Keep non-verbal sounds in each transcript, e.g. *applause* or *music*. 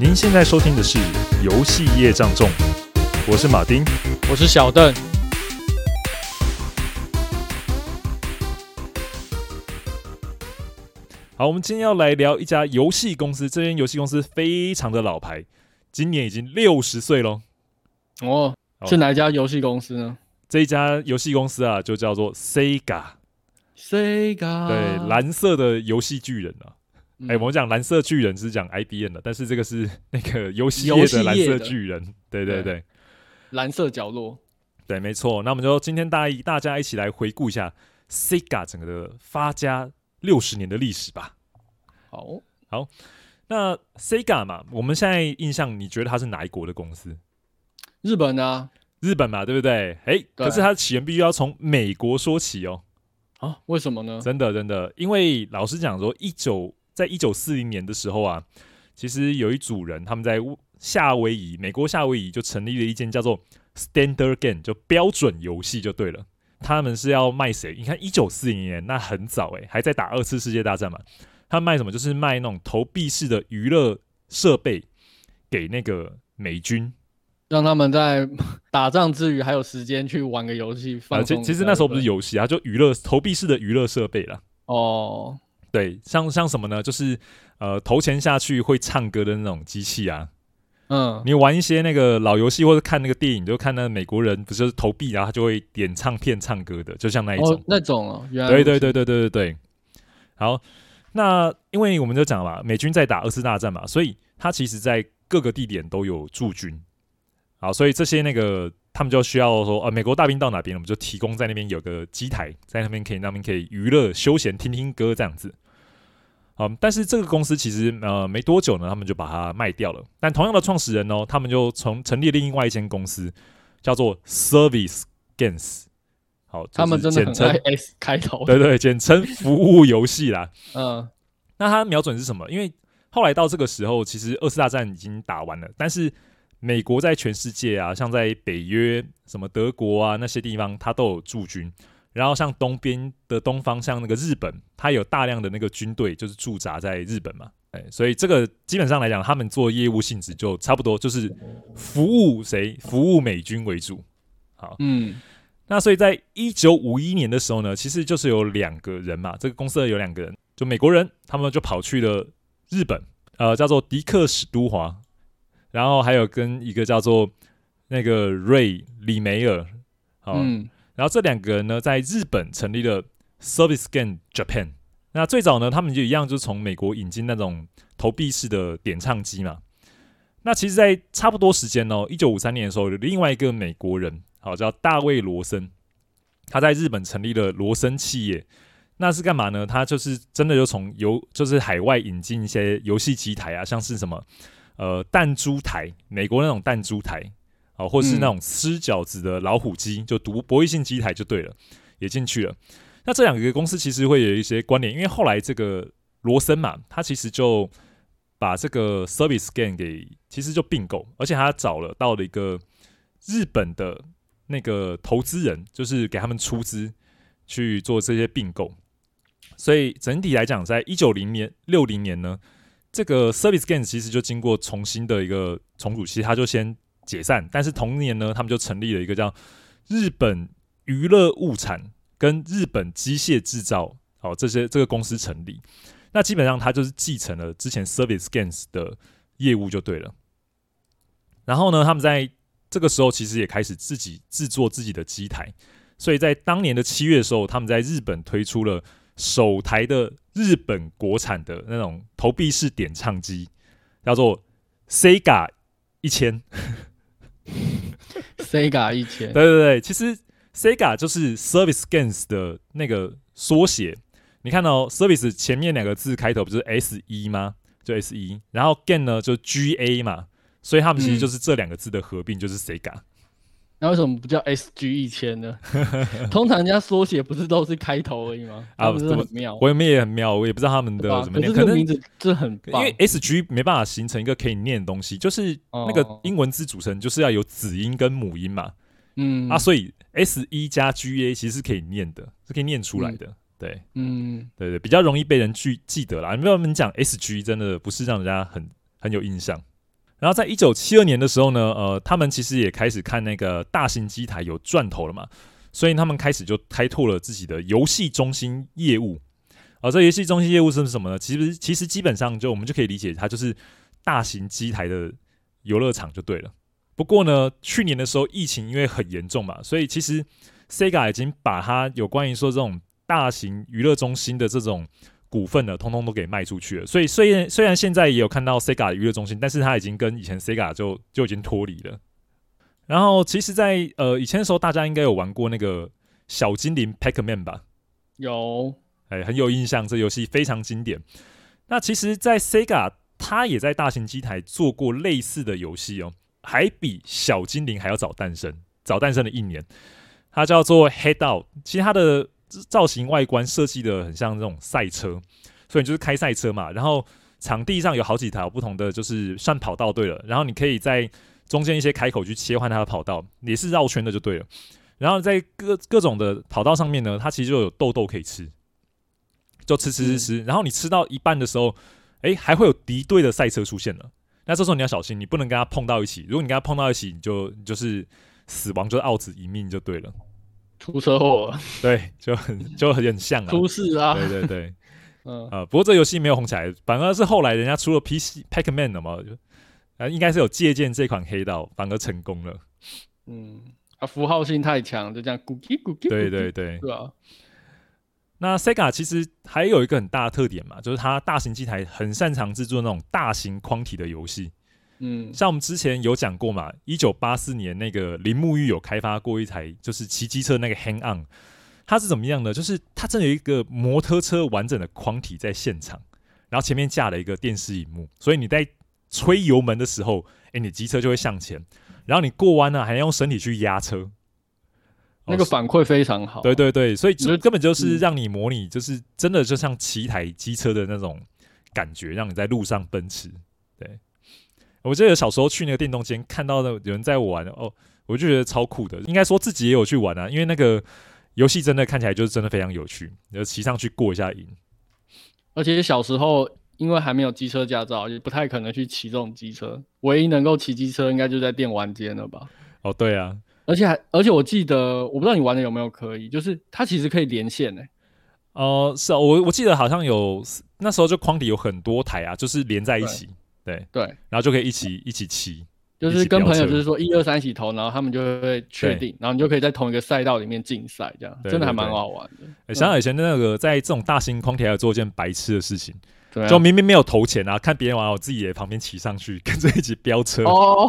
您现在收听的是《游戏业障重》，我是马丁，我是小邓。好，我们今天要来聊一家游戏公司，这间游戏公司非常的老牌，今年已经六十岁喽。哦，是哪一家游戏公司呢？这一家游戏公司啊，就叫做 Sega。Sega，对，蓝色的游戏巨人啊。哎、嗯欸，我们讲蓝色巨人是讲 IBM 的，但是这个是那个游戏业的蓝色巨人。对对对，蓝色角落。对，没错。那我们就今天大一大家一起来回顾一下 Sega 整个的发家六十年的历史吧。好，好。那 Sega 嘛，我们现在印象，你觉得它是哪一国的公司？日本啊，日本嘛，对不对？哎、欸，可是它的起源必须要从美国说起哦。啊，为什么呢？真的真的，因为老实讲说，一九在一九四零年的时候啊，其实有一组人，他们在夏威夷，美国夏威夷就成立了一间叫做 Standard Game，就标准游戏就对了。他们是要卖谁？你看一九四零年那很早诶、欸，还在打二次世界大战嘛。他卖什么？就是卖那种投币式的娱乐设备给那个美军，让他们在打仗之余还有时间去玩个游戏。啊，其其实那时候不是游戏啊，就娱乐投币式的娱乐设备了。哦。对，像像什么呢？就是呃，投钱下去会唱歌的那种机器啊。嗯，你玩一些那个老游戏或者看那个电影，就看那个美国人不是投币，然后他就会点唱片唱歌的，就像那一种。哦、那种哦，原来对对对对对对对。好，那因为我们就讲了嘛，美军在打二次大战嘛，所以他其实在各个地点都有驻军。好，所以这些那个。他们就需要说，呃，美国大兵到哪边，我们就提供在那边有个机台，在那边可以，那边可以娱乐休闲，听听歌这样子。嗯，但是这个公司其实呃没多久呢，他们就把它卖掉了。但同样的创始人呢，他们就从成立另外一间公司，叫做 Service Games。好，他们真的很爱 *laughs* S 开头，对对，简称服务游戏啦。*laughs* 嗯，那它瞄准是什么？因为后来到这个时候，其实二次大战已经打完了，但是。美国在全世界啊，像在北约、什么德国啊那些地方，它都有驻军。然后像东边的东方，像那个日本，它有大量的那个军队，就是驻扎在日本嘛。哎，所以这个基本上来讲，他们做业务性质就差不多，就是服务谁？服务美军为主。好，嗯，那所以在一九五一年的时候呢，其实就是有两个人嘛，这个公司有两个人，就美国人，他们就跑去了日本，呃，叫做迪克史都华。然后还有跟一个叫做那个瑞李梅尔，好，嗯、然后这两个人呢，在日本成立了 Service Game Japan。那最早呢，他们就一样，就是从美国引进那种投币式的点唱机嘛。那其实，在差不多时间哦，一九五三年的时候，有另外一个美国人，好叫大卫罗森，他在日本成立了罗森企业。那是干嘛呢？他就是真的就从游，就是海外引进一些游戏机台啊，像是什么。呃，弹珠台，美国那种弹珠台，哦，或是那种吃饺子的老虎机，嗯、就读博弈性机台就对了，也进去了。那这两个公司其实会有一些关联，因为后来这个罗森嘛，他其实就把这个 Service Game 给其实就并购，而且他找了到了一个日本的那个投资人，就是给他们出资去做这些并购。所以整体来讲，在一九零年六零年呢。这个 Service Games 其实就经过重新的一个重组期，他就先解散。但是同年呢，他们就成立了一个叫日本娱乐物产跟日本机械制造，好，这些这个公司成立。那基本上他就是继承了之前 Service Games 的业务就对了。然后呢，他们在这个时候其实也开始自己制作自己的机台，所以在当年的七月的时候，他们在日本推出了。首台的日本国产的那种投币式点唱机，叫做 Sega 一千。Sega 一千，对对对，其实 Sega 就是 Service Games 的那个缩写。你看到、哦、Service 前面两个字开头不是 S 一吗？就 S 一，然后 Game 呢就 G A 嘛，所以他们其实就是这两个字的合并，就是 Sega。那为什么不叫 SG 一千呢？*laughs* 通常人家缩写不是都是开头而已吗？啊，不是很妙，我也没也很妙，我也不知道他们的怎么念。可是这个名字这很棒，因为 SG 没办法形成一个可以念的东西，就是那个英文字组成就是要有子音跟母音嘛。嗯啊，所以 S 一加 GA 其实是可以念的，是可以念出来的。对，嗯，对对，比较容易被人记记得啦。因为我们讲 SG 真的不是让人家很很有印象。然后在一九七二年的时候呢，呃，他们其实也开始看那个大型机台有赚头了嘛，所以他们开始就开拓了自己的游戏中心业务。啊、这游戏中心业务是什么呢？其实其实基本上就我们就可以理解，它就是大型机台的游乐场就对了。不过呢，去年的时候疫情因为很严重嘛，所以其实 Sega 已经把它有关于说这种大型娱乐中心的这种股份呢，通通都给卖出去了。所以虽然虽然现在也有看到 Sega 的娱乐中心，但是它已经跟以前 Sega 就就已经脱离了。然后其实在，在呃以前的时候，大家应该有玩过那个小精灵 Pac-Man 吧？有，哎，很有印象，这游戏非常经典。那其实，在 Sega，它也在大型机台做过类似的游戏哦。还比小精灵还要早诞生，早诞生了一年。它叫做 Head Out，其实它的造型外观设计的很像那种赛车，所以你就是开赛车嘛。然后场地上有好几条不同的，就是算跑道对了。然后你可以在中间一些开口去切换它的跑道，也是绕圈的就对了。然后在各各种的跑道上面呢，它其实就有豆豆可以吃，就吃吃吃吃。然后你吃到一半的时候，诶，还会有敌对的赛车出现了。那这时候你要小心，你不能跟它碰到一起。如果你跟它碰到一起，你就你就是死亡，就是奥子一命就对了。出车祸，*laughs* 对，就很就很像啊。出事啊！对对对，嗯啊、呃，不过这游戏没有红起来，反而是后来人家出了 PC Pac-Man 了嘛，啊，应该是有借鉴这款黑道，反而成功了。嗯，啊，符号性太强，就这样咕叽咕叽。对对对，对啊。那 Sega 其实还有一个很大的特点嘛，就是它大型机台很擅长制作那种大型框体的游戏。嗯，像我们之前有讲过嘛，一九八四年那个铃木玉有开发过一台，就是骑机车那个 Hang On，它是怎么样的？就是它真的有一个摩托车完整的框体在现场，然后前面架了一个电视荧幕，所以你在吹油门的时候，哎，你机车就会向前，然后你过弯呢，还要用身体去压车。那个反馈非常好，对对对，所以根本就是让你模拟，就是真的就像骑一台机车的那种感觉，让你在路上奔驰。对，我记得小时候去那个电动间看到的有人在玩哦，我就觉得超酷的。应该说自己也有去玩啊，因为那个游戏真的看起来就是真的非常有趣，就骑上去过一下瘾。而且小时候因为还没有机车驾照，也不太可能去骑这种机车，唯一能够骑机车应该就在电玩间了吧？哦，对啊。而且还，而且我记得，我不知道你玩的有没有可以，就是它其实可以连线呢、欸。哦、呃，是啊，我我记得好像有那时候就框底有很多台啊，就是连在一起，对。对，然后就可以一起一起骑，就是跟朋友就是说一二三一起投，然后他们就会确定，然后你就可以在同一个赛道里面竞赛，这样真的还蛮好玩的。欸、想想以前那个在这种大型框体还有做一件白痴的事情。對啊、就明明没有投钱啊，看别人玩，我自己也旁边骑上去，*laughs* 跟着一起飙车。哦，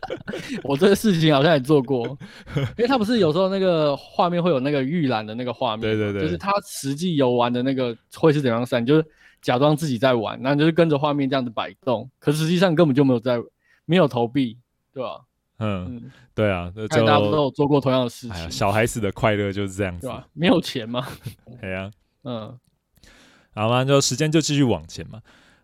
*laughs* 我这个事情好像也做过，*laughs* 因为他不是有时候那个画面会有那个预览的那个画面，对对对，就是他实际游玩的那个会是怎样算，就是假装自己在玩，然后就是跟着画面这样子摆动，可是实际上根本就没有在没有投币，对吧？嗯，嗯对啊，大家都有做过同样的事情，哎、小孩子的快乐就是这样子，对吧？没有钱嘛，*laughs* 对啊，嗯。好嘛，就时间就继续往前嘛。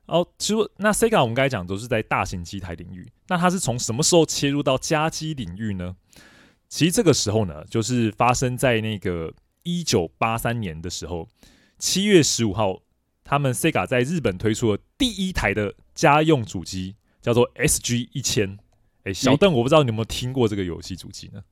哦，其实那 Sega 我们刚才讲都是在大型机台领域，那它是从什么时候切入到家机领域呢？其实这个时候呢，就是发生在那个一九八三年的时候，七月十五号，他们 Sega 在日本推出了第一台的家用主机，叫做 SG 一千。哎，小邓，我不知道你有没有听过这个游戏主机呢？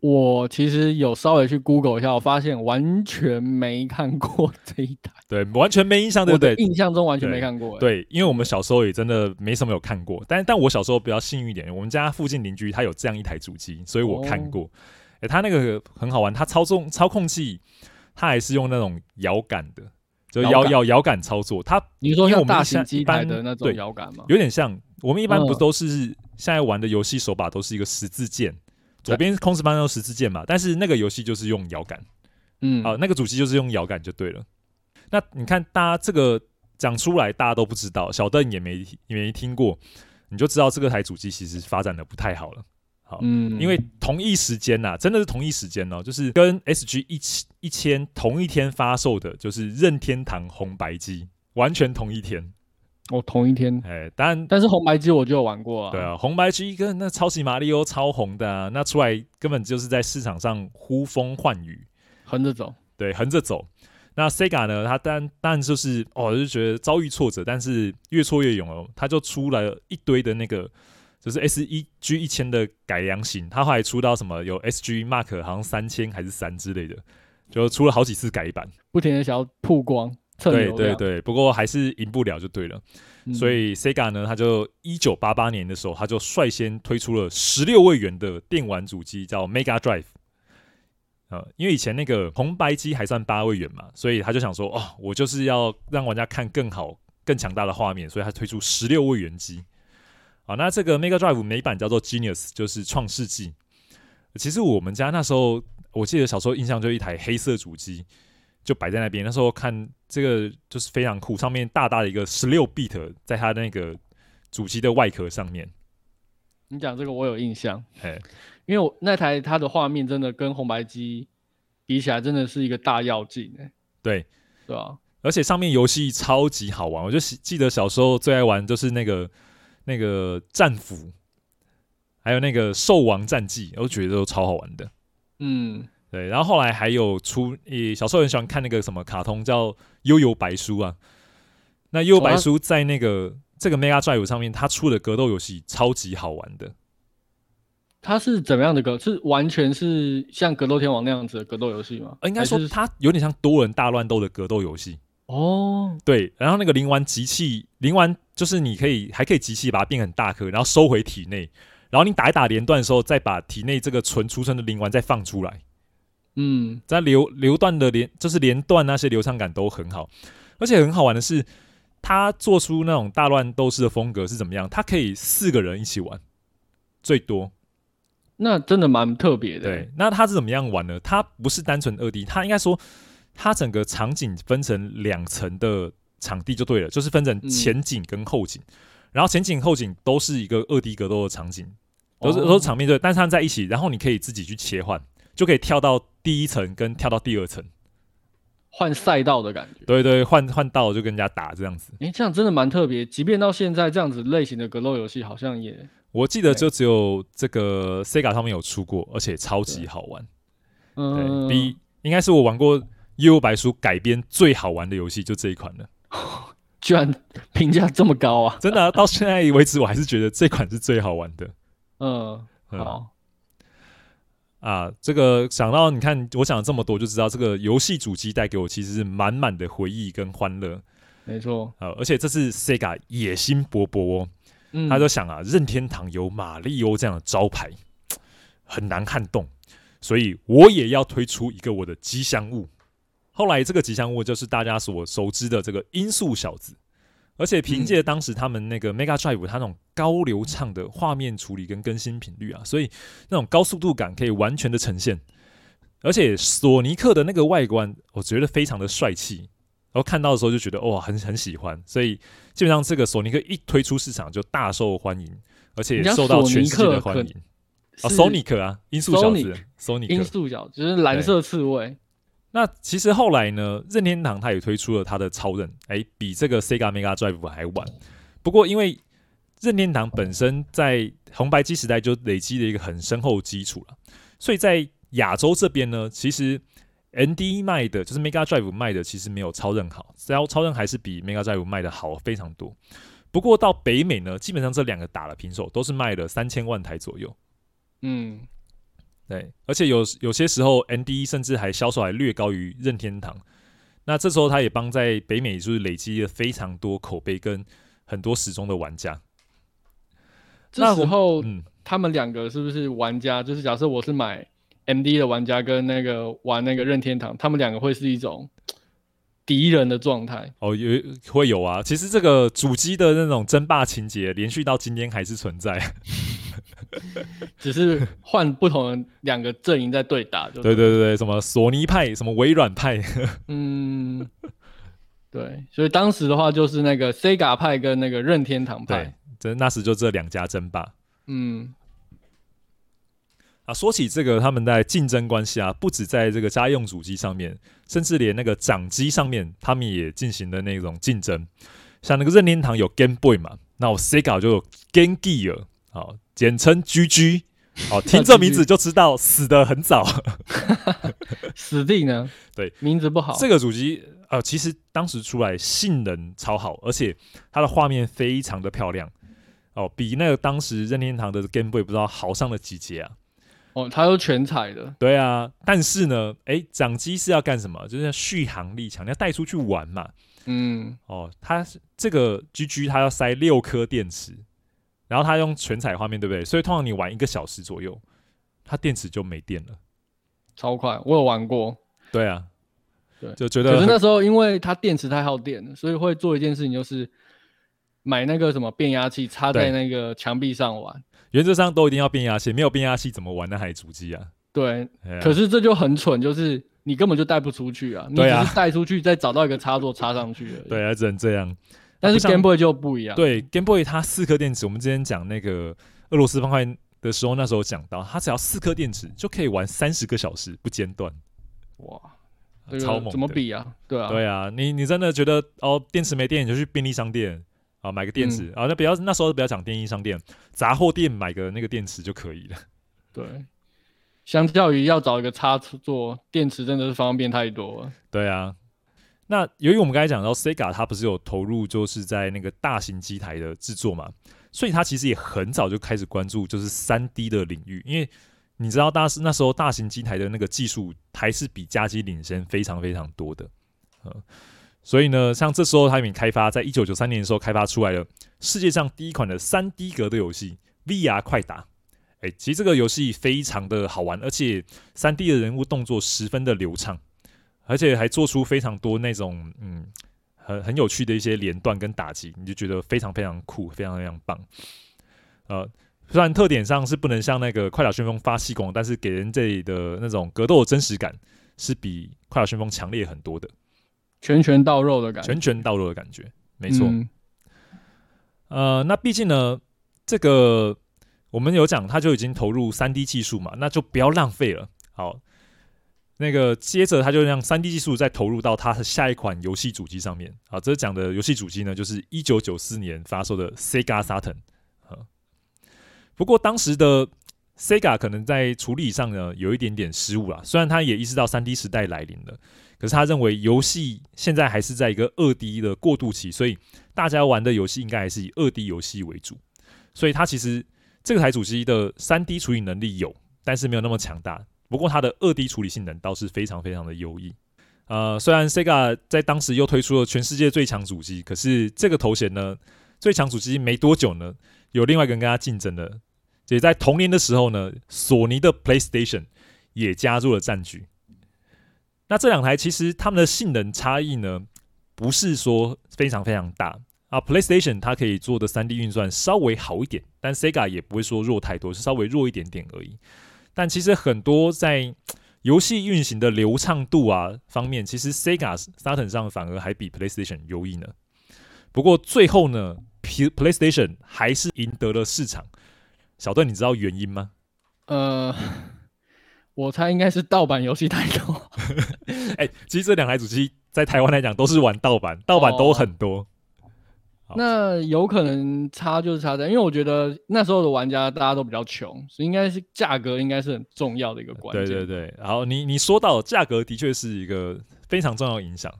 我其实有稍微去 Google 一下，我发现完全没看过这一台，*laughs* 对，完全没印象，对不对？印象中完全没看过对，对，因为我们小时候也真的没什么有看过，但但我小时候比较幸运一点，我们家附近邻居他有这样一台主机，所以我看过。哎、哦，他那个很好玩，他操纵操控器，他还是用那种摇杆的，就摇摇摇杆操作。它你说像大型机台的那种摇杆吗？有点像，我们一般不都是现在玩的游戏手把都是一个十字键。左边控制方向用十字键嘛，但是那个游戏就是用摇杆，嗯，好，那个主机就是用摇杆就对了。那你看，大家这个讲出来，大家都不知道，小邓也没也没听过，你就知道这个台主机其实发展的不太好了。好，嗯，因为同一时间呐、啊，真的是同一时间哦，就是跟 SG 一千一千同一天发售的，就是任天堂红白机，完全同一天。哦，同一天，哎、欸，但但是红白机我就有玩过啊。对啊，红白机跟那超级马里奥超红的啊，那出来根本就是在市场上呼风唤雨，横着走。对，横着走。那 Sega 呢，他当然当然就是哦，就觉得遭遇挫折，但是越挫越勇哦，他就出来了一堆的那个，就是 S 一 G 一千的改良型，他后来出到什么有 SG Mark 好像三千还是三之类的，就出了好几次改版，不停的想要曝光，对对对，不过还是赢不了就对了。嗯、所以 Sega 呢，他就一九八八年的时候，他就率先推出了十六位元的电玩主机，叫 Mega Drive。呃，因为以前那个红白机还算八位元嘛，所以他就想说，哦，我就是要让玩家看更好、更强大的画面，所以他推出十六位元机。好，那这个 Mega Drive 美版叫做 Genius，就是创世纪。其实我们家那时候，我记得小时候印象就一台黑色主机。就摆在那边，那时候看这个就是非常酷，上面大大的一个十六 bit，在它那个主机的外壳上面。你讲这个我有印象，嘿，因为我那台它的画面真的跟红白机比起来，真的是一个大跃进，哎，对，对啊，而且上面游戏超级好玩，我就记得小时候最爱玩就是那个那个战斧，还有那个兽王战记，我觉得都超好玩的，嗯。对，然后后来还有出，诶，小时候很喜欢看那个什么卡通叫《悠悠白书》啊。那《悠悠白书》在那个这个 Mega Drive 上面，它出的格斗游戏超级好玩的。它是怎么样的格？是完全是像格斗天王那样子的格斗游戏吗？应该说它有点像多人大乱斗的格斗游戏。哦，对，然后那个灵丸集气，灵丸就是你可以还可以集气把它变很大颗，然后收回体内，然后你打一打连段的时候，再把体内这个纯储存的灵丸再放出来。嗯，在流流段的连就是连段那些流畅感都很好，而且很好玩的是，他做出那种大乱斗士的风格是怎么样？他可以四个人一起玩，最多，那真的蛮特别的。对，那他是怎么样玩呢？他不是单纯二 D，他应该说，他整个场景分成两层的场地就对了，就是分成前景跟后景，嗯、然后前景后景都是一个二 D 格斗的场景，都是、哦、都是场面对，但是他们在一起，然后你可以自己去切换。就可以跳到第一层，跟跳到第二层，换赛道的感觉。对对，换换道就跟人家打这样子。诶，这样真的蛮特别。即便到现在，这样子类型的格斗游戏好像也……我记得就只有这个 Sega 上面有出过，而且超级好玩。嗯，比应该是我玩过《幽游白书》改编最好玩的游戏，就这一款了。*laughs* 居然评价这么高啊！真的啊，到现在为止，我还是觉得这款是最好玩的。嗯，好。啊，这个想到你看，我讲了这么多，就知道这个游戏主机带给我其实是满满的回忆跟欢乐。没错，啊，而且这次 Sega 野心勃勃哦，嗯，他就想啊，任天堂有马里欧这样的招牌，很难撼动，所以我也要推出一个我的吉祥物。后来这个吉祥物就是大家所熟知的这个音速小子。而且凭借当时他们那个 Mega Drive，它那种高流畅的画面处理跟更新频率啊，所以那种高速度感可以完全的呈现。而且索尼克的那个外观，我觉得非常的帅气，然后看到的时候就觉得哇，很很喜欢。所以基本上这个索尼克一推出市场就大受欢迎，而且受到全世界的欢迎。啊，索尼克啊，音速小子，索尼克，音速小子就是蓝色刺猬。那其实后来呢，任天堂他也推出了他的超任，哎，比这个 Sega Mega Drive 还晚。不过因为任天堂本身在红白机时代就累积了一个很深厚基础了，所以在亚洲这边呢，其实 ND 卖的就是 Mega Drive 卖的其实没有超任好，只要超任还是比 Mega Drive 卖的好非常多。不过到北美呢，基本上这两个打了平手，都是卖了三千万台左右。嗯。对，而且有有些时候，ND 甚至还销售还略高于任天堂。那这时候，他也帮在北美就是累积了非常多口碑跟很多始终的玩家。这时候，嗯，他们两个是不是玩家？就是假设我是买 MD 的玩家，跟那个玩那个任天堂，他们两个会是一种敌人的状态？哦，有会有啊。其实这个主机的那种争霸情节，连续到今天还是存在。*laughs* 只是换不同的两个阵营在对打，对对对对，什么索尼派，什么微软派，*laughs* 嗯，对，所以当时的话就是那个 Sega 派跟那个任天堂派，这那时就这两家争霸，嗯，啊，说起这个他们在竞争关系啊，不止在这个家用主机上面，甚至连那个掌机上面，他们也进行了那种竞争，像那个任天堂有 Game Boy 嘛，那我 Sega 就有 Game Gear，好。简称 GG，*laughs* 哦，听这名字就知道死的很早，*laughs* 死定了。对，名字不好。这个主机呃，其实当时出来性能超好，而且它的画面非常的漂亮哦，比那个当时任天堂的 Game Boy 不知道好上了几阶啊。哦，它都全彩的。对啊，但是呢，哎，掌机是要干什么？就是要续航力强，你要带出去玩嘛。嗯，哦，它这个 GG 它要塞六颗电池。然后它用全彩画面，对不对？所以通常你玩一个小时左右，它电池就没电了，超快。我有玩过。对啊，对，就觉得。可是那时候因为它电池太耗电了，所以会做一件事情，就是买那个什么变压器插在那个墙壁上玩。原则上都一定要变压器，没有变压器怎么玩那台主机啊？对。可是这就很蠢，就是你根本就带不出去啊！你只是带出去，再找到一个插座插上去而已。对啊，只能这样。但是 Game Boy 就不一样。对，Game Boy 它四颗电池，我们之前讲那个俄罗斯方块的时候，那时候讲到，它只要四颗电池就可以玩三十个小时不间断。哇，超猛！怎么比啊？对啊，对啊，你你真的觉得哦，电池没电你就去便利商店啊买个电池啊，那不要那时候不要讲便利商店，杂货店买个那个电池就可以了。对，相较于要找一个插座，电池真的是方便太多了。对啊。那由于我们刚才讲到 Sega，它不是有投入就是在那个大型机台的制作嘛，所以它其实也很早就开始关注就是三 D 的领域，因为你知道，大是那时候大型机台的那个技术还是比家机领先非常非常多的，呃，所以呢，像这时候他们开发，在一九九三年的时候开发出来了世界上第一款的三 D 格的游戏《VR 快打》。哎，其实这个游戏非常的好玩，而且三 D 的人物动作十分的流畅。而且还做出非常多那种嗯很很有趣的一些连段跟打击，你就觉得非常非常酷，非常非常棒。呃，虽然特点上是不能像那个快打旋风发气功，但是给人这里的那种格斗的真实感是比快打旋风强烈很多的，拳拳到肉的感觉，拳拳到肉的感觉，没错。嗯、呃，那毕竟呢，这个我们有讲，他就已经投入三 D 技术嘛，那就不要浪费了。好。那个接着，他就让 3D 技术再投入到他的下一款游戏主机上面。啊，这讲的游戏主机呢，就是一九九四年发售的 Sega Saturn。不过当时的 Sega 可能在处理上呢有一点点失误啦。虽然他也意识到 3D 时代来临了，可是他认为游戏现在还是在一个 2D 的过渡期，所以大家玩的游戏应该还是以 2D 游戏为主。所以他其实这个台主机的 3D 处理能力有，但是没有那么强大。不过它的二 D 处理性能倒是非常非常的优异，呃，虽然 Sega 在当时又推出了全世界最强主机，可是这个头衔呢，最强主机没多久呢，有另外一个人跟他竞争的，也在同年的时候呢，索尼的 PlayStation 也加入了战局。那这两台其实它们的性能差异呢，不是说非常非常大啊，PlayStation 它可以做的三 D 运算稍微好一点，但 Sega 也不会说弱太多，是稍微弱一点点而已。但其实很多在游戏运行的流畅度啊方面，其实 Sega Saturn 上反而还比 PlayStation 优异呢。不过最后呢，PlayStation 还是赢得了市场。小邓，你知道原因吗？呃，我猜应该是盗版游戏太多。*laughs* 哎、欸，其实这两台主机在台湾来讲都是玩盗版，盗版都很多。那有可能差就是差在，因为我觉得那时候的玩家大家都比较穷，所以应该是价格应该是很重要的一个关键。对对对，然后你你说到价格的确是一个非常重要的影响。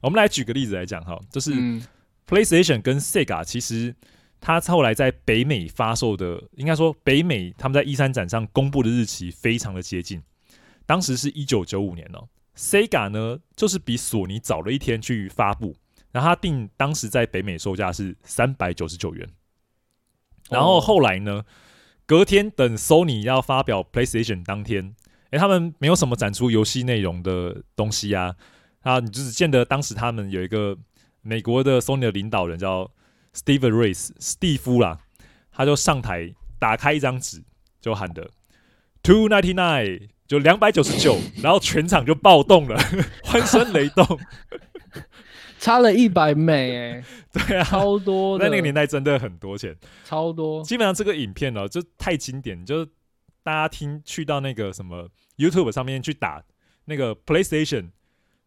我们来举个例子来讲哈，就是 PlayStation 跟 Sega 其实它后来在北美发售的，应该说北美他们在 E 三展上公布的日期非常的接近，当时是一九九五年哦，Sega 呢就是比索尼早了一天去发布。然后他定当时在北美售价是三百九十九元，然后后来呢，隔天等 Sony 要发表 PlayStation 当天，诶，他们没有什么展出游戏内容的东西啊，啊，你就只见得当时他们有一个美国的 Sony 的领导人叫 Steve Race 史蒂夫啦，他就上台打开一张纸，就喊的 Two ninety nine，就两百九十九，然后全场就暴动了，*laughs* 欢声雷动。差了一百美，哎，*laughs* 对啊，超多的，在那个年代真的很多钱，超多。基本上这个影片哦，就太经典，就是大家听去到那个什么 YouTube 上面去打那个 PlayStation，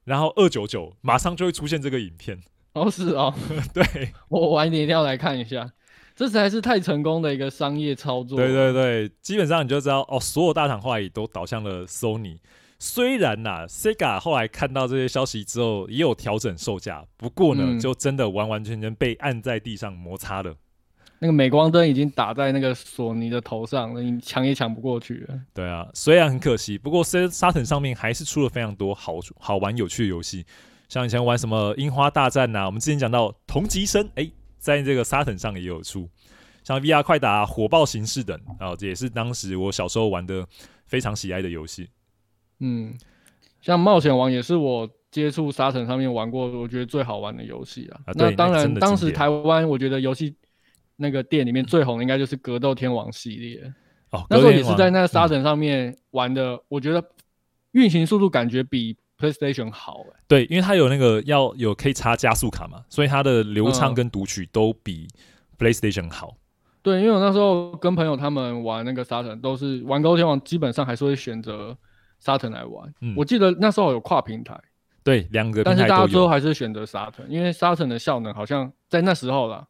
然后二九九，马上就会出现这个影片。哦，是哦，*laughs* 对，我晚一点一定要来看一下。这才是太成功的一个商业操作。对对对，基本上你就知道哦，所有大厂后来也都倒向了 Sony。虽然呐、啊，Sega 后来看到这些消息之后，也有调整售价，不过呢，嗯、就真的完完全全被按在地上摩擦了。那个镁光灯已经打在那个索尼的头上了，你抢也抢不过去了。对啊，虽然很可惜，不过 Saturn 上面还是出了非常多好好玩有趣的游戏，像以前玩什么樱花大战呐、啊，我们之前讲到同级生，哎、欸，在这个 Saturn 上也有出，像 VR 快打、火爆形式等，啊，这也是当时我小时候玩的非常喜爱的游戏。嗯，像冒险王也是我接触 Saturn 上面玩过，我觉得最好玩的游戏啊。啊那当然，当时台湾我觉得游戏。那个店里面最红的应该就是《格斗天王》系列哦，那时候也是在那个沙城上面玩的，嗯、我觉得运行速度感觉比 PlayStation 好哎。对，因为它有那个要有可以插加速卡嘛，所以它的流畅跟读取都比 PlayStation 好。嗯、对，因为我那时候跟朋友他们玩那个沙尘，都是玩《格斗天王》，基本上还是会选择沙腾来玩。嗯、我记得那时候有跨平台，对，两个平台，但是大家最后还是选择沙腾，因为沙腾的效能好像在那时候啦。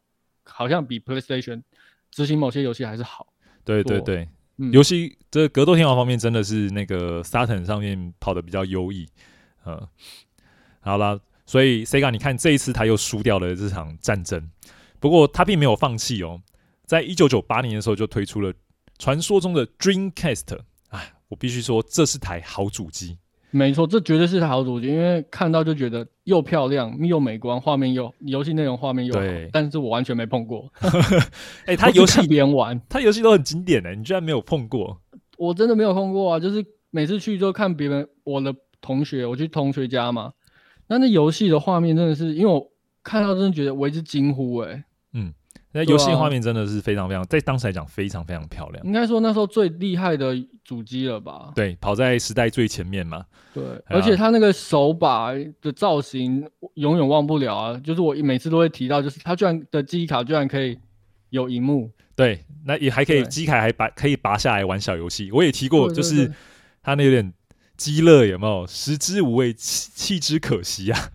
好像比 PlayStation 执行某些游戏还是好。对对对，游戏、嗯、这格斗天王方面真的是那个 Saturn 上面跑的比较优异。嗯，好了，所以 Sega 你看这一次他又输掉了这场战争，不过他并没有放弃哦，在一九九八年的时候就推出了传说中的 Dreamcast。哎，我必须说这是台好主机。没错，这绝对是台好主机，因为看到就觉得又漂亮又美观，画面又游戏内容画面又好，对但是我完全没碰过。*laughs* 哎、欸，他游戏别人玩，他游戏都很经典的，你居然没有碰过？我真的没有碰过啊！就是每次去就看别人，我的同学，我去同学家嘛，那那游戏的画面真的是，因为我看到真的觉得为之惊呼哎、欸。嗯。那游戏画面真的是非常非常，在当时来讲非常非常漂亮。应该说那时候最厉害的主机了吧？对，跑在时代最前面嘛。对，而且它那个手把的造型永远忘不了啊！就是我每次都会提到，就是它居然的记忆卡居然可以有荧幕。对，那也还可以，机卡还拔可以拔下来玩小游戏。我也提过，就是它那有点鸡肋，有没有？食之无味，弃之可惜啊！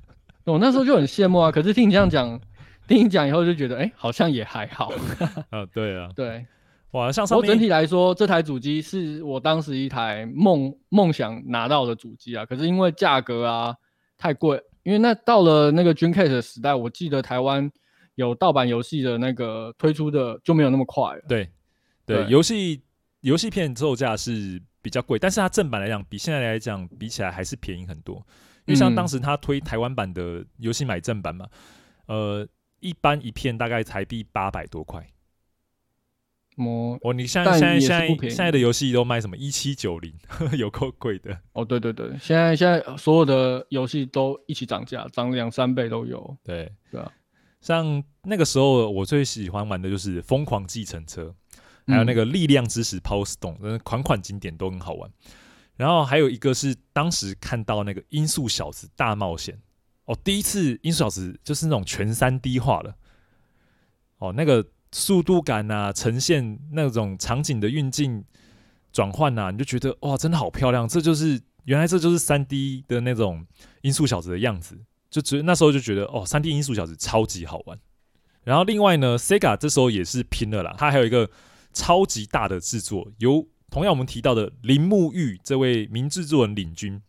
我那时候就很羡慕啊，可是听你这样讲。听你讲以后就觉得，哎、欸，好像也还好。*laughs* 啊，对啊，对，哇，像上面我整体来说，这台主机是我当时一台梦梦想拿到的主机啊。可是因为价格啊太贵，因为那到了那个 Dreamcast 的时代，我记得台湾有盗版游戏的那个推出的就没有那么快了。对，对，游戏游戏片售价是比较贵，但是它正版来讲，比现在来讲比起来还是便宜很多。因为像当时他推台湾版的游戏买正版嘛，嗯、呃。一般一片大概台币八百多块。哦，哦，你现在现在现在现在的游戏都卖什么一七九零，*laughs* 有够贵的。哦，对对对，现在现在所有的游戏都一起涨价，涨两三倍都有。对对啊，像那个时候我最喜欢玩的就是《疯狂计程车》，还有那个《力量之石》Power Stone，嗯，款款经典都很好玩。然后还有一个是当时看到那个《音速小子大冒险》。哦，第一次音速小子就是那种全三 D 化了，哦，那个速度感啊，呈现那种场景的运镜转换呐，你就觉得哇，真的好漂亮！这就是原来这就是三 D 的那种音速小子的样子，就觉那时候就觉得哦，三 D 音速小子超级好玩。然后另外呢，Sega 这时候也是拼了啦，它还有一个超级大的制作，由同样我们提到的铃木裕这位名制作人领军，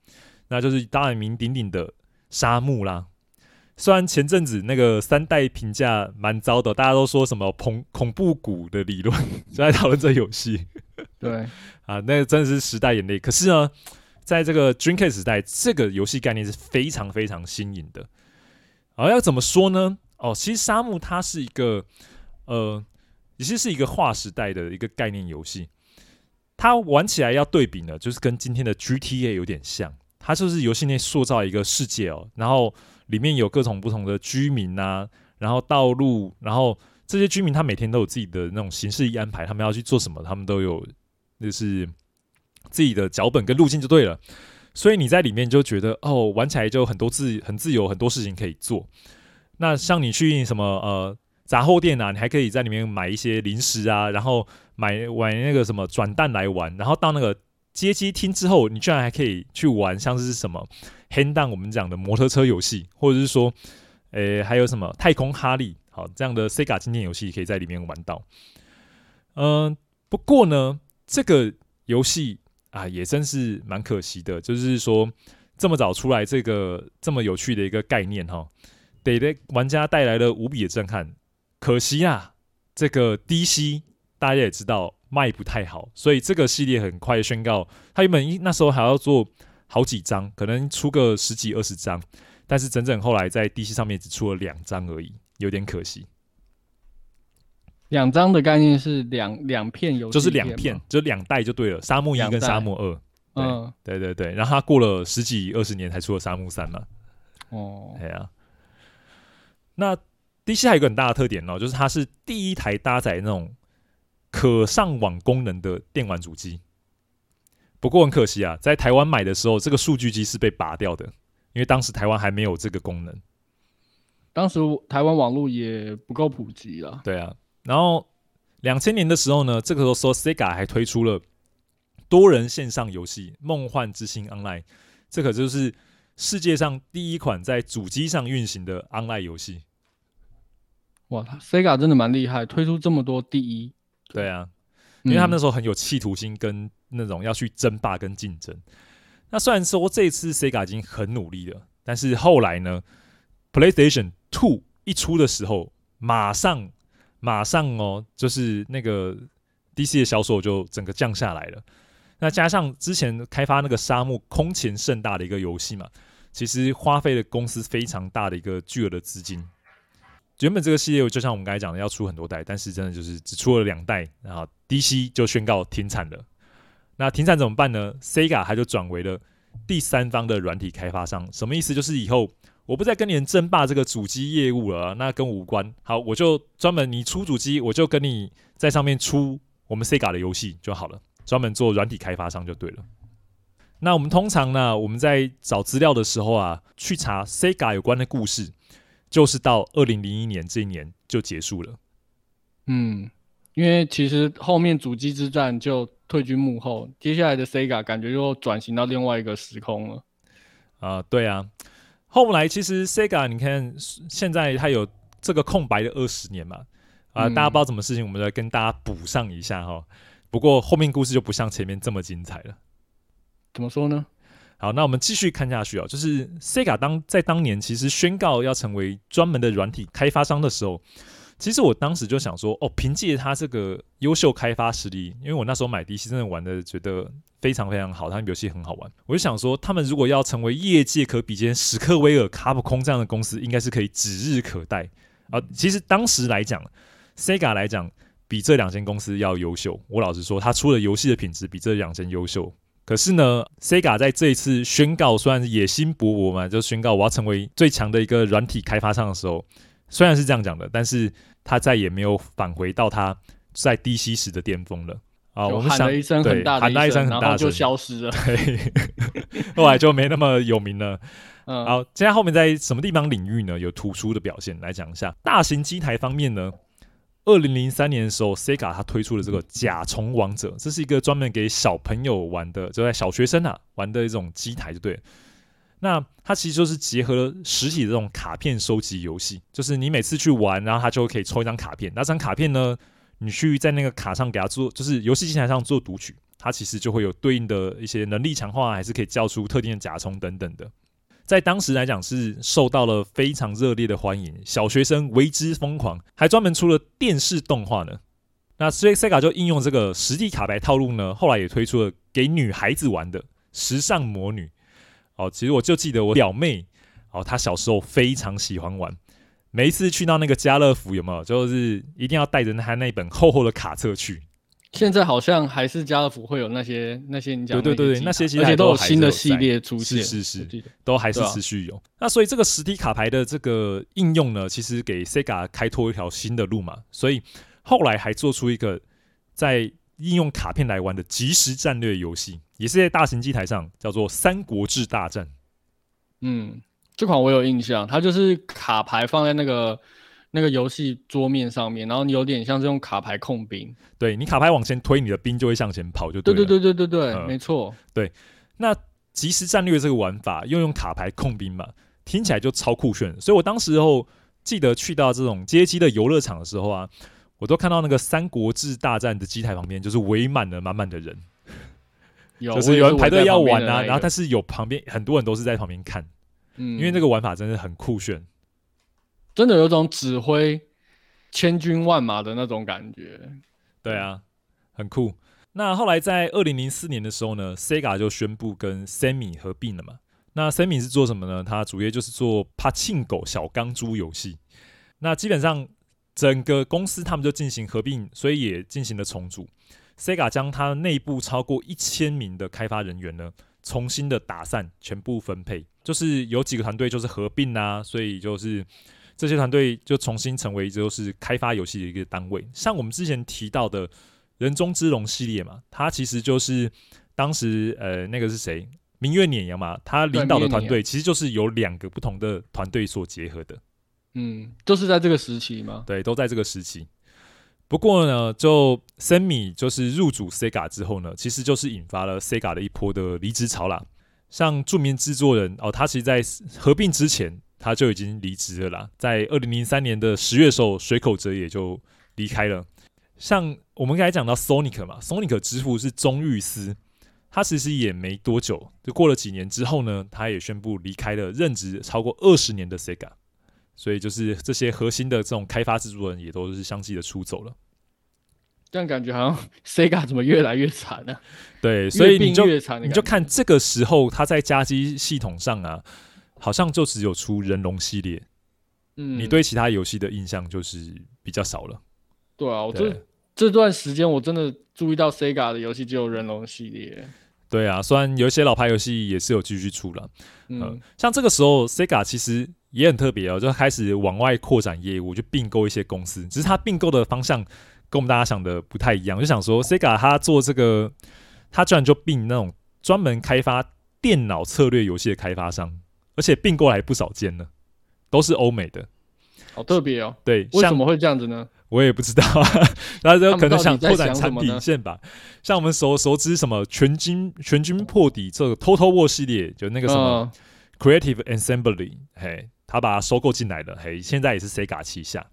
那就是大名鼎鼎的。沙漠啦，虽然前阵子那个三代评价蛮糟的，大家都说什么恐恐怖谷的理论，*laughs* 就在讨论这游戏。对 *laughs* 啊，那个真的是时代眼泪。可是呢，在这个 Dreamcast 时代，这个游戏概念是非常非常新颖的。而、啊、要怎么说呢？哦，其实沙漠它是一个呃，其实是一个划时代的一个概念游戏。它玩起来要对比呢，就是跟今天的 GTA 有点像。它就是游戏内塑造一个世界哦，然后里面有各种不同的居民啊，然后道路，然后这些居民他每天都有自己的那种行事历安排，他们要去做什么，他们都有就是自己的脚本跟路径就对了。所以你在里面就觉得哦，玩起来就很多自很自由，很多事情可以做。那像你去什么呃杂货店啊，你还可以在里面买一些零食啊，然后买玩那个什么转蛋来玩，然后到那个。街机厅之后，你居然还可以去玩像是什么 hand down 我们讲的摩托车游戏，或者是说，诶、欸，还有什么太空哈利，好，这样的 Sega 经典游戏可以在里面玩到。嗯、不过呢，这个游戏啊也真是蛮可惜的，就是说这么早出来这个这么有趣的一个概念哈，给玩家带来了无比的震撼。可惜啊，这个 DC 大家也知道卖不太好，所以这个系列很快宣告，他原本那时候还要做好几张，可能出个十几二十张，但是整整后来在 DC 上面只出了两张而已，有点可惜。两张的概念是两两片游戏，就是两片，就两代就对了，沙漠一跟沙漠二。嗯，对对对，然后他过了十几二十年才出了沙漠三嘛。哦，对啊。那 DC 还有一个很大的特点哦，就是它是第一台搭载那种可上网功能的电玩主机。不过很可惜啊，在台湾买的时候，这个数据机是被拔掉的，因为当时台湾还没有这个功能。当时台湾网络也不够普及啊。对啊。然后，两千年的时候呢，这个时候说 Sega 还推出了多人线上游戏《梦幻之星 Online》，这可就是世界上第一款在主机上运行的 Online 游戏。哇，Sega 真的蛮厉害，推出这么多第一。对啊，因为他们那时候很有企图心，跟那种要去争霸跟竞争。那虽然说这次 Sega 已经很努力了，但是后来呢，PlayStation Two 一出的时候，马上。马上哦，就是那个 DC 的销售就整个降下来了。那加上之前开发那个沙漠空前盛大的一个游戏嘛，其实花费了公司非常大的一个巨额的资金。原本这个系列就像我们刚才讲的，要出很多代，但是真的就是只出了两代，然后 DC 就宣告停产了。那停产怎么办呢？Sega 它就转为了第三方的软体开发商，什么意思？就是以后。我不再跟你们争霸这个主机业务了，那跟我无关。好，我就专门你出主机，我就跟你在上面出我们 Sega 的游戏就好了，专门做软体开发商就对了。那我们通常呢，我们在找资料的时候啊，去查 Sega 有关的故事，就是到二零零一年这一年就结束了。嗯，因为其实后面主机之战就退居幕后，接下来的 Sega 感觉就转型到另外一个时空了。啊、呃，对啊。后来其实 Sega，你看现在它有这个空白的二十年嘛，啊、呃，大家不知道什么事情，我们来跟大家补上一下哈。不过后面故事就不像前面这么精彩了。怎么说呢？好，那我们继续看下去啊。就是 Sega 当在当年其实宣告要成为专门的软体开发商的时候。其实我当时就想说，哦，凭借他这个优秀开发实力，因为我那时候买 DC 真的玩的觉得非常非常好，他们游戏很好玩。我就想说，他们如果要成为业界可比肩史克威尔、卡普空这样的公司，应该是可以指日可待啊。其实当时来讲，Sega 来讲比这两间公司要优秀。我老实说，他出的游戏的品质比这两间优秀。可是呢，Sega 在这一次宣告，虽然是野心勃勃嘛，就宣告我要成为最强的一个软体开发商的时候。虽然是这样讲的，但是他再也没有返回到他在 DC 时的巅峰了啊！我们喊了一声很大喊了一声很大声，然后就消失了。*laughs* 对，后来就没那么有名了。嗯，好，接下来后面在什么地方领域呢？有突出的表现来讲一下。大型机台方面呢，二零零三年的时候，Sega 它推出了这个《甲虫王者》，这是一个专门给小朋友玩的，就在小学生啊玩的一种机台，就对了。那它其实就是结合了实体的这种卡片收集游戏，就是你每次去玩，然后它就可以抽一张卡片。那张卡片呢，你去在那个卡上给它做，就是游戏机台上做读取，它其实就会有对应的一些能力强化，还是可以叫出特定的甲虫等等的。在当时来讲是受到了非常热烈的欢迎，小学生为之疯狂，还专门出了电视动画呢。那所以 Sega 就应用这个实体卡牌套路呢，后来也推出了给女孩子玩的时尚魔女。哦，其实我就记得我表妹，哦，她小时候非常喜欢玩，每一次去到那个家乐福，有没有？就是一定要带着她那本厚厚的卡册去。现在好像还是家乐福会有那些那些你讲的，对对对，那些其实而且都有新的系列出现，是是是，都还是持续有。啊、那所以这个实体卡牌的这个应用呢，其实给 Sega 开拓一条新的路嘛。所以后来还做出一个在。应用卡片来玩的即时战略游戏，也是在大型机台上，叫做《三国志大战》。嗯，这款我有印象，它就是卡牌放在那个那个游戏桌面上面，然后你有点像这种卡牌控兵。对，你卡牌往前推，你的兵就会向前跑，就对了。对对对对对对，嗯、没错。对，那即时战略这个玩法，又用卡牌控兵嘛，听起来就超酷炫。所以我当时候记得去到这种街机的游乐场的时候啊，我都看到那个《三国志大战》的机台旁边就是围满了满满的人，*laughs* 有就是有人排队要玩啊，那个、然后但是有旁边很多人都是在旁边看，嗯，因为那个玩法真的很酷炫，真的有种指挥千军万马的那种感觉，对啊，很酷。那后来在二零零四年的时候呢，Sega 就宣布跟 Sammy 合并了嘛。那 Sammy 是做什么呢？他主业就是做柏青哥小钢珠游戏。那基本上整个公司他们就进行合并，所以也进行了重组。Sega 将它内部超过一千名的开发人员呢，重新的打散，全部分配，就是有几个团队就是合并啊，所以就是这些团队就重新成为就是开发游戏的一个单位。像我们之前提到的。人中之龙系列嘛，它其实就是当时呃那个是谁？明月碾阳嘛，他领导的团队其实就是有两个不同的团队所结合的。嗯，就是在这个时期吗？对，都在这个时期。不过呢，就 Sammy 就是入主 Sega 之后呢，其实就是引发了 Sega 的一波的离职潮啦。像著名制作人哦，他其实在合并之前他就已经离职了啦。在二零零三年的十月的时候，水口哲也就离开了。像我们刚才讲到 Sonic 嘛，Sonic 之父是中玉司，他其实也没多久，就过了几年之后呢，他也宣布离开了任职超过二十年的 Sega，所以就是这些核心的这种开发制作人也都是相继的出走了。这样感觉好像 Sega 怎么越来越惨呢？对，所以你就你就看这个时候他在加机系统上啊，好像就只有出人龙系列，嗯，你对其他游戏的印象就是比较少了。对啊，我这这段时间我真的注意到 Sega 的游戏只有人龙系列。对啊，虽然有一些老牌游戏也是有继续出了，嗯、呃，像这个时候 Sega 其实也很特别哦，就开始往外扩展业务，就并购一些公司。只是它并购的方向跟我们大家想的不太一样，就想说 Sega 他做这个，他居然就并那种专门开发电脑策略游戏的开发商，而且并购还不少间呢，都是欧美的，好特别哦。对，为什么会这样子呢？我也不知道，*laughs* 大家可能想拓展产品线吧。像我们熟熟知什么全军全军破敌这个 Total War 系列，就那个什么 Creative Assembly，嘿，他把它收购进来了，嘿，现在也是 Sega 旗下。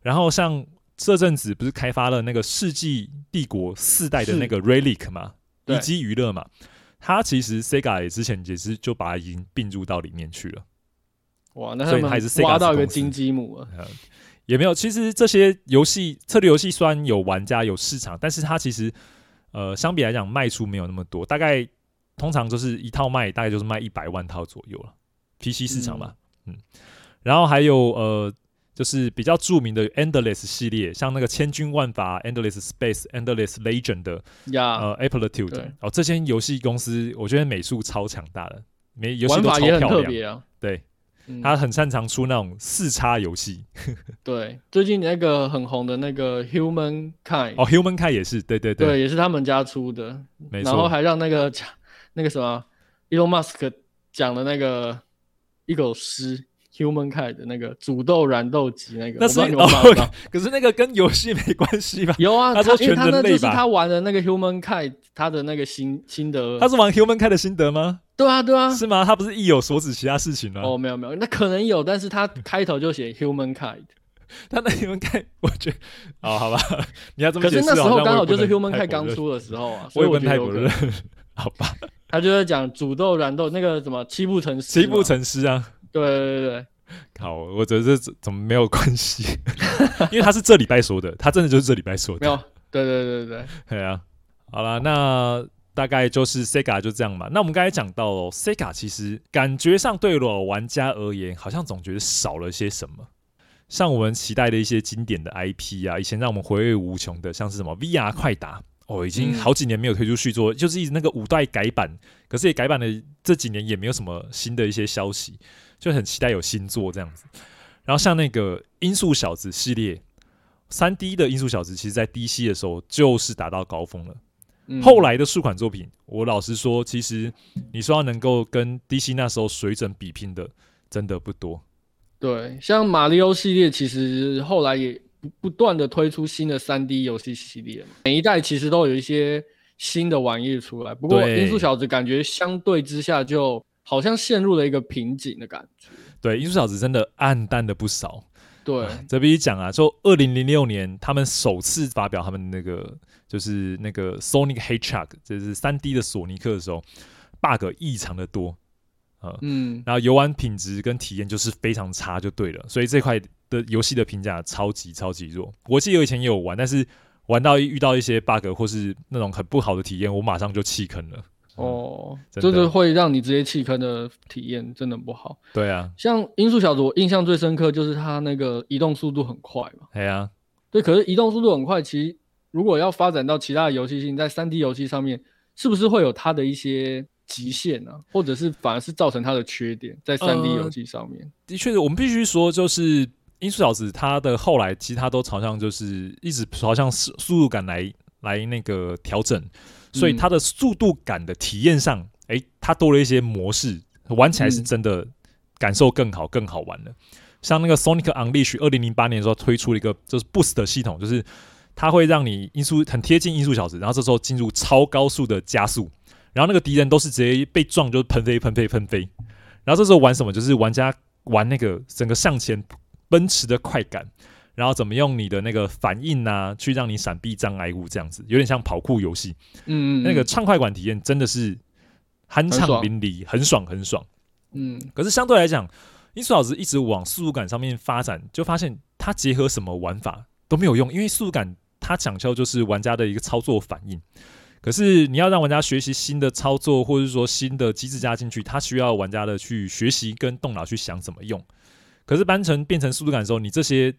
然后像这阵子不是开发了那个世纪帝国四代的那个 Relic 嘛，一机娱乐嘛，它其实 Sega 也之前也是就把它已经并入到里面去了。哇，那他们还是挖到一个金鸡母了。也没有，其实这些游戏策略游戏虽然有玩家有市场，但是它其实呃相比来讲卖出没有那么多，大概通常就是一套卖大概就是卖一百万套左右了，PC 市场嘛，嗯，嗯，然后还有呃就是比较著名的 Endless 系列，像那个千军万法、Endless Space、Endless Legend 的呀，呃 Amplitude 哦，这间游戏公司我觉得美术超强大的，每游戏都超漂亮，啊、对。他很擅长出那种四叉游戏，*laughs* 对，最近那个很红的那个 Human Kind 哦，Human Kind 也是，对对对，对，也是他们家出的，没错，然后还让那个 *laughs* 那个什么 Elon Musk 讲的那个一首诗。Human Kind 的那个煮豆燃豆萁那个，那是哦，可是那个跟游戏没关系吧？有啊，他说全人类吧？他那就是他玩的那个 Human Kind，他的那个心心得。他是玩 Human Kind 的心得吗？对啊，对啊，是吗？他不是意有所指其他事情吗？哦，没有没有，那可能有，但是他开头就写 Human Kind，*laughs* 他那 Human Kind，我觉得哦，好吧，你要这么可是那时候刚好就是 Human Kind 刚出的时候啊，*laughs* 所以我觉得有可能。好吧，他就在讲煮豆燃豆那个什么七步成诗，七步成诗啊，对对对对。*laughs* 好，我觉得这怎么没有关系？*laughs* 因为他是这礼拜说的，他真的就是这礼拜说的。没有，对对对对对，*laughs* 啊。好了，那大概就是 Sega 就这样嘛。那我们刚才讲到了 Sega，其实感觉上对老玩家而言，好像总觉得少了些什么。像我们期待的一些经典的 IP 啊，以前让我们回味无穷的，像是什么 VR 快打哦，已经好几年没有推出续作，嗯、就是一直那个五代改版，可是也改版了这几年也没有什么新的一些消息。就很期待有新作这样子，然后像那个《音速小子》系列，三 D 的《音速小子》，其实在 DC 的时候就是达到高峰了。嗯、后来的数款作品，我老实说，其实你说要能够跟 DC 那时候水准比拼的，真的不多。对，像马里奥系列，其实后来也不不断的推出新的三 D 游戏系列，每一代其实都有一些新的玩意出来。不过《音速小子》感觉相对之下就。好像陷入了一个瓶颈的感觉。对，艺术小子真的暗淡的不少。对，这必须讲啊，就二零零六年他们首次发表他们那个就是那个 Sonic Hedgehog，就是三 D 的索尼克的时候，bug 异常的多。嗯，然后游玩品质跟体验就是非常差，就对了。所以这块的游戏的评价超级超级弱。我记得我以前也有玩，但是玩到遇到一些 bug 或是那种很不好的体验，我马上就弃坑了。哦，就是会让你直接弃坑的体验，真的不好。对啊，像音速小子，我印象最深刻就是它那个移动速度很快嘛。对啊，对，可是移动速度很快，其实如果要发展到其他的游戏性，在三 D 游戏上面，是不是会有它的一些？极限呢、啊，或者是反而是造成它的缺点，在三 D 游戏上面。呃、的确，我们必须说，就是音速小子它的后来，其实它都朝向就是一直朝向速速度感来来那个调整，所以它的速度感的体验上，哎、嗯欸，它多了一些模式，玩起来是真的感受更好、更好玩的。像那个 Sonic Unleashed 二零零八年的时候推出了一个就是 Boost 系统，就是它会让你音速很贴近音速小时，然后这时候进入超高速的加速。然后那个敌人都是直接被撞，就是喷飞、喷飞、喷飞。然后这时候玩什么？就是玩家玩那个整个向前奔驰的快感，然后怎么用你的那个反应啊，去让你闪避障碍物，这样子有点像跑酷游戏。嗯，嗯，嗯，那个畅快感体验真的是酣畅淋漓，很爽，很爽。嗯，可是相对来讲，音速老师一直往速度感上面发展，就发现它结合什么玩法都没有用，因为速度感它讲究就是玩家的一个操作反应。可是你要让玩家学习新的操作，或者是说新的机制加进去，它需要玩家的去学习跟动脑去想怎么用。可是搬成变成速度感的时候，你这些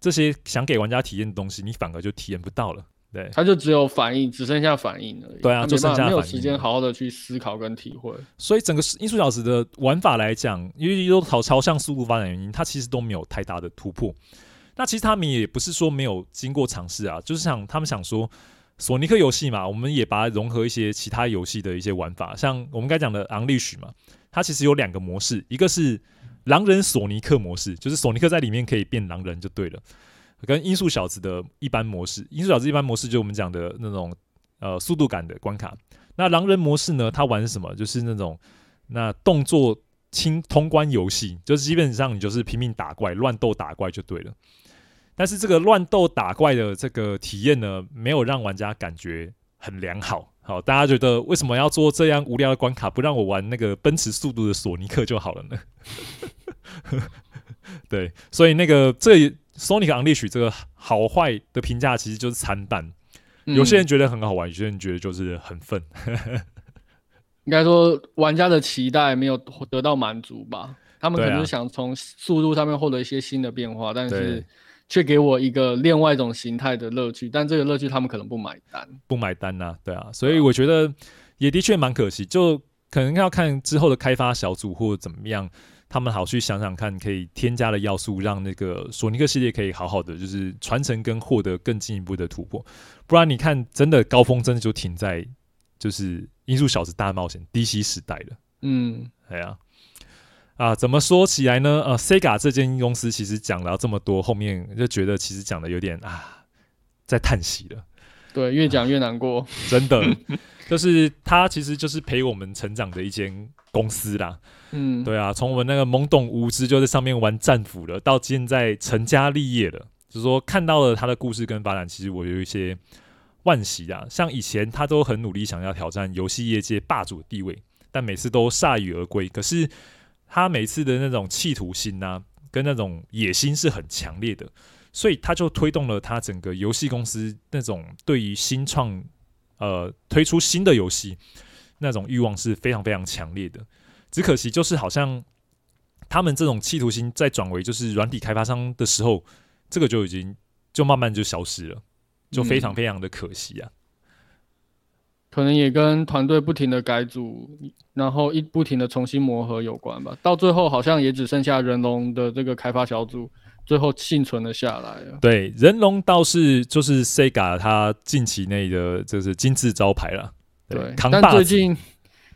这些想给玩家体验的东西，你反而就体验不到了。对，他就只有反应，只剩下反应而已。对啊，就剩下没有时间好好的去思考跟体会。所以整个音速小子的玩法来讲，因为都朝朝向速度发展原因，它其实都没有太大的突破。那其实他们也不是说没有经过尝试啊，就是想他们想说。索尼克游戏嘛，我们也把它融合一些其他游戏的一些玩法，像我们刚讲的《Unleashed》嘛，它其实有两个模式，一个是狼人索尼克模式，就是索尼克在里面可以变狼人就对了，跟音速小子的一般模式，音速小子一般模式就是我们讲的那种呃速度感的关卡，那狼人模式呢，它玩什么？就是那种那动作轻通关游戏，就是基本上你就是拼命打怪、乱斗打怪就对了。但是这个乱斗打怪的这个体验呢，没有让玩家感觉很良好。好，大家觉得为什么要做这样无聊的关卡，不让我玩那个奔驰速度的索尼克就好了呢？*laughs* 对，所以那个这 Sonic Unleashed 这个好坏的评价其实就是参半。有些人觉得很好玩，有些人觉得就是很愤。*laughs* 应该说玩家的期待没有得到满足吧？他们可能想从速度上面获得一些新的变化，但是。却给我一个另外一种形态的乐趣，但这个乐趣他们可能不买单，不买单呐、啊，对啊，所以我觉得也的确蛮可惜，就可能要看之后的开发小组或者怎么样，他们好去想想看，可以添加的要素，让那个索尼克系列可以好好的就是传承跟获得更进一步的突破，不然你看真的高峰真的就停在就是音速小子大冒险 DC 时代了，嗯，对啊。啊，怎么说起来呢？呃，Sega 这间公司其实讲了这么多，后面就觉得其实讲的有点啊，在叹息了。对，越讲越难过。啊、真的，就是它其实就是陪我们成长的一间公司啦。嗯，对啊，从我们那个懵懂无知就在上面玩战斧了，到现在成家立业了，就是说看到了他的故事跟发展，其实我有一些惋惜啊。像以前他都很努力想要挑战游戏业界霸主的地位，但每次都铩羽而归。可是。他每次的那种企图心啊，跟那种野心是很强烈的，所以他就推动了他整个游戏公司那种对于新创，呃，推出新的游戏那种欲望是非常非常强烈的。只可惜就是好像他们这种企图心在转为就是软体开发商的时候，这个就已经就慢慢就消失了，就非常非常的可惜啊。可能也跟团队不停的改组，然后一不停的重新磨合有关吧。到最后好像也只剩下人龙的这个开发小组，最后幸存了下来了。对，人龙倒是就是 Sega 他近期内的就是金字招牌了。对，对但最近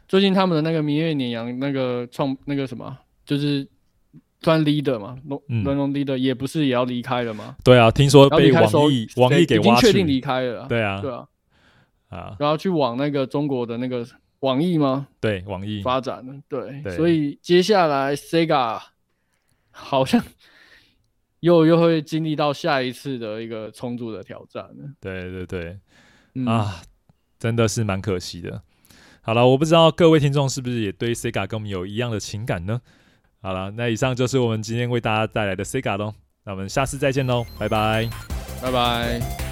最近他们的那个明月碾阳那个创那个什么，就是专 leader 嘛，龙龙龙 leader 也不是也要离开了吗？对啊，听说被网易网易给经确定离开了。对啊，对啊。啊，然后去往那个中国的那个网易吗？对，网易发展了。对，对，所以接下来 Sega 好像又又会经历到下一次的一个重组的挑战。对对对，嗯、啊，真的是蛮可惜的。好了，我不知道各位听众是不是也对 Sega 跟我们有一样的情感呢？好了，那以上就是我们今天为大家带来的 Sega 喽。那我们下次再见喽，拜拜，拜拜。